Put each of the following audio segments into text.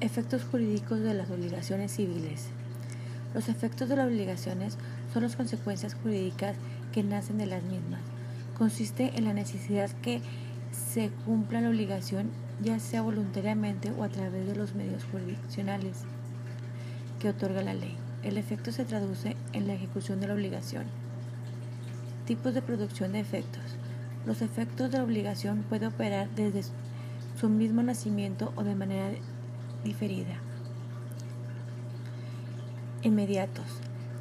Efectos jurídicos de las obligaciones civiles. Los efectos de las obligaciones son las consecuencias jurídicas que nacen de las mismas. Consiste en la necesidad que se cumpla la obligación ya sea voluntariamente o a través de los medios jurisdiccionales que otorga la ley. El efecto se traduce en la ejecución de la obligación. Tipos de producción de efectos. Los efectos de la obligación pueden operar desde su mismo nacimiento o de manera diferida. Inmediatos.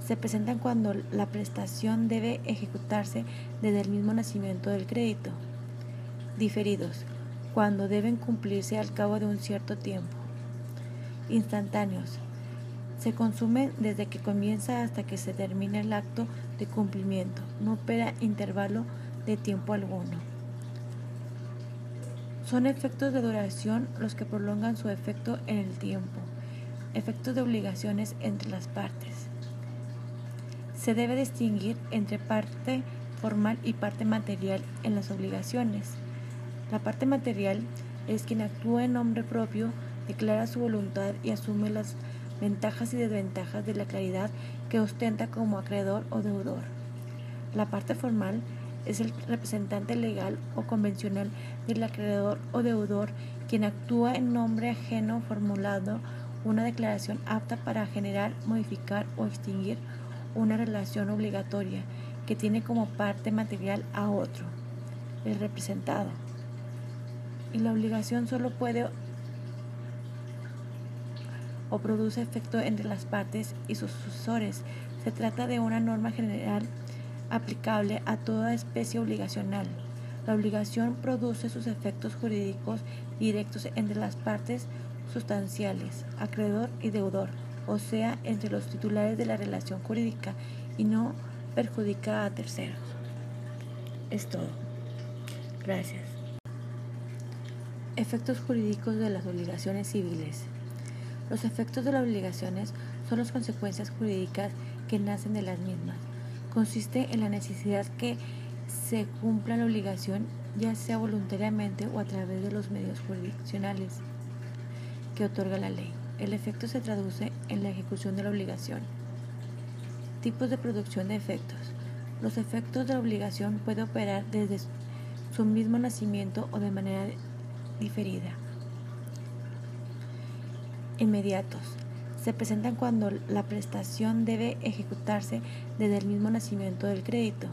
Se presentan cuando la prestación debe ejecutarse desde el mismo nacimiento del crédito. Diferidos. Cuando deben cumplirse al cabo de un cierto tiempo. Instantáneos. Se consumen desde que comienza hasta que se termina el acto de cumplimiento. No opera intervalo de tiempo alguno. Son efectos de duración los que prolongan su efecto en el tiempo. Efectos de obligaciones entre las partes. Se debe distinguir entre parte formal y parte material en las obligaciones. La parte material es quien actúa en nombre propio, declara su voluntad y asume las ventajas y desventajas de la claridad que ostenta como acreedor o deudor. La parte formal es el representante legal o convencional del acreedor o deudor quien actúa en nombre ajeno formulando una declaración apta para generar, modificar o extinguir una relación obligatoria que tiene como parte material a otro, el representado. Y la obligación solo puede o produce efecto entre las partes y sus sucesores. Se trata de una norma general aplicable a toda especie obligacional. La obligación produce sus efectos jurídicos directos entre las partes sustanciales, acreedor y deudor, o sea, entre los titulares de la relación jurídica, y no perjudica a terceros. Es todo. Gracias. Efectos jurídicos de las obligaciones civiles. Los efectos de las obligaciones son las consecuencias jurídicas que nacen de las mismas consiste en la necesidad que se cumpla la obligación ya sea voluntariamente o a través de los medios jurisdiccionales que otorga la ley. El efecto se traduce en la ejecución de la obligación. Tipos de producción de efectos. Los efectos de la obligación pueden operar desde su mismo nacimiento o de manera diferida. Inmediatos se presentan cuando la prestación debe ejecutarse desde el mismo nacimiento del crédito.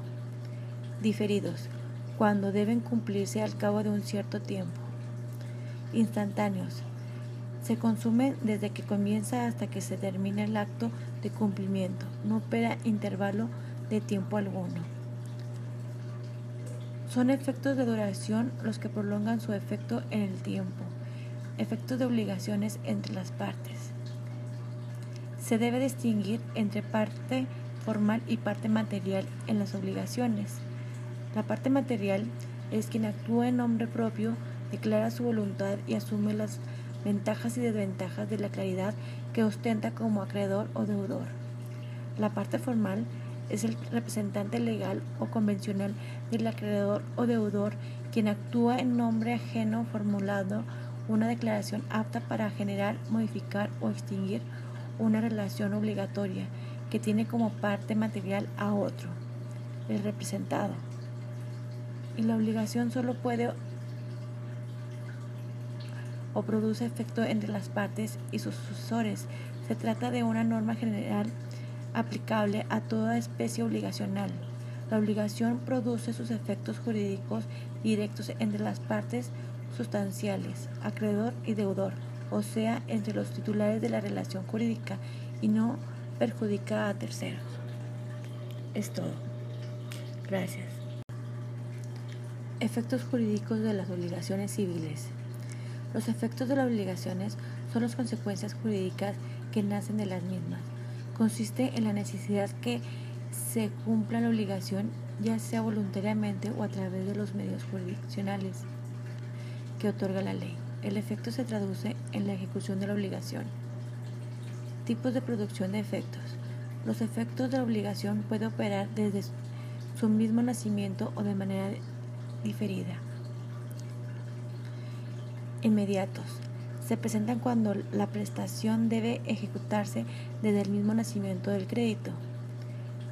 Diferidos, cuando deben cumplirse al cabo de un cierto tiempo. Instantáneos, se consumen desde que comienza hasta que se termina el acto de cumplimiento. No opera intervalo de tiempo alguno. Son efectos de duración los que prolongan su efecto en el tiempo. Efectos de obligaciones entre las partes. Se debe distinguir entre parte formal y parte material en las obligaciones. La parte material es quien actúa en nombre propio, declara su voluntad y asume las ventajas y desventajas de la claridad que ostenta como acreedor o deudor. La parte formal es el representante legal o convencional del acreedor o deudor quien actúa en nombre ajeno formulando una declaración apta para generar, modificar o extinguir una relación obligatoria que tiene como parte material a otro, el representado. Y la obligación solo puede o produce efecto entre las partes y sus sucesores. Se trata de una norma general aplicable a toda especie obligacional. La obligación produce sus efectos jurídicos directos entre las partes sustanciales, acreedor y deudor o sea, entre los titulares de la relación jurídica y no perjudica a terceros. Es todo. Gracias. Efectos jurídicos de las obligaciones civiles. Los efectos de las obligaciones son las consecuencias jurídicas que nacen de las mismas. Consiste en la necesidad que se cumpla la obligación ya sea voluntariamente o a través de los medios jurisdiccionales que otorga la ley. El efecto se traduce en la ejecución de la obligación. Tipos de producción de efectos. Los efectos de la obligación pueden operar desde su mismo nacimiento o de manera diferida. Inmediatos. se presentan cuando la prestación debe ejecutarse desde el mismo nacimiento del crédito.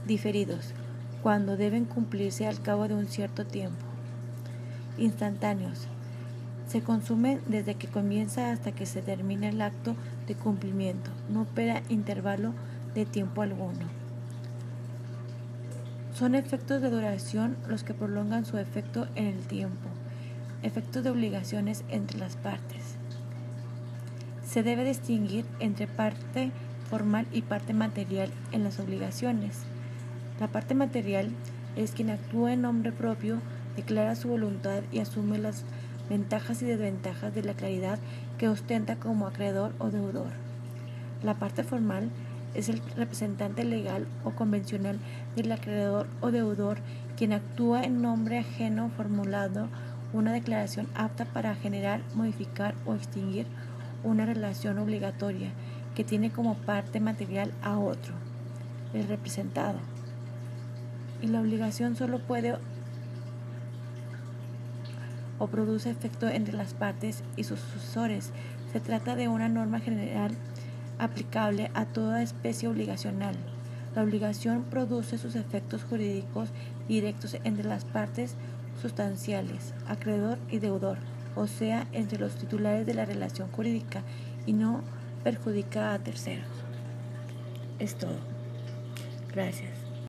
Diferidos, cuando deben cumplirse al cabo de un cierto tiempo. Instantáneos, se consumen desde que comienza hasta que se termina el acto de cumplimiento. No opera intervalo de tiempo alguno. Son efectos de duración los que prolongan su efecto en el tiempo. Efectos de obligaciones entre las partes. Se debe distinguir entre parte formal y parte material en las obligaciones. La parte material es quien actúa en nombre propio, declara su voluntad y asume las ventajas y desventajas de la claridad que ostenta como acreedor o deudor. La parte formal es el representante legal o convencional del acreedor o deudor quien actúa en nombre ajeno formulando una declaración apta para generar, modificar o extinguir una relación obligatoria que tiene como parte material a otro, el representado. Y la obligación solo puede o produce efecto entre las partes y sus sucesores. Se trata de una norma general aplicable a toda especie obligacional. La obligación produce sus efectos jurídicos directos entre las partes sustanciales, acreedor y deudor o sea, entre los titulares de la relación jurídica y no perjudica a terceros. Es todo. Gracias.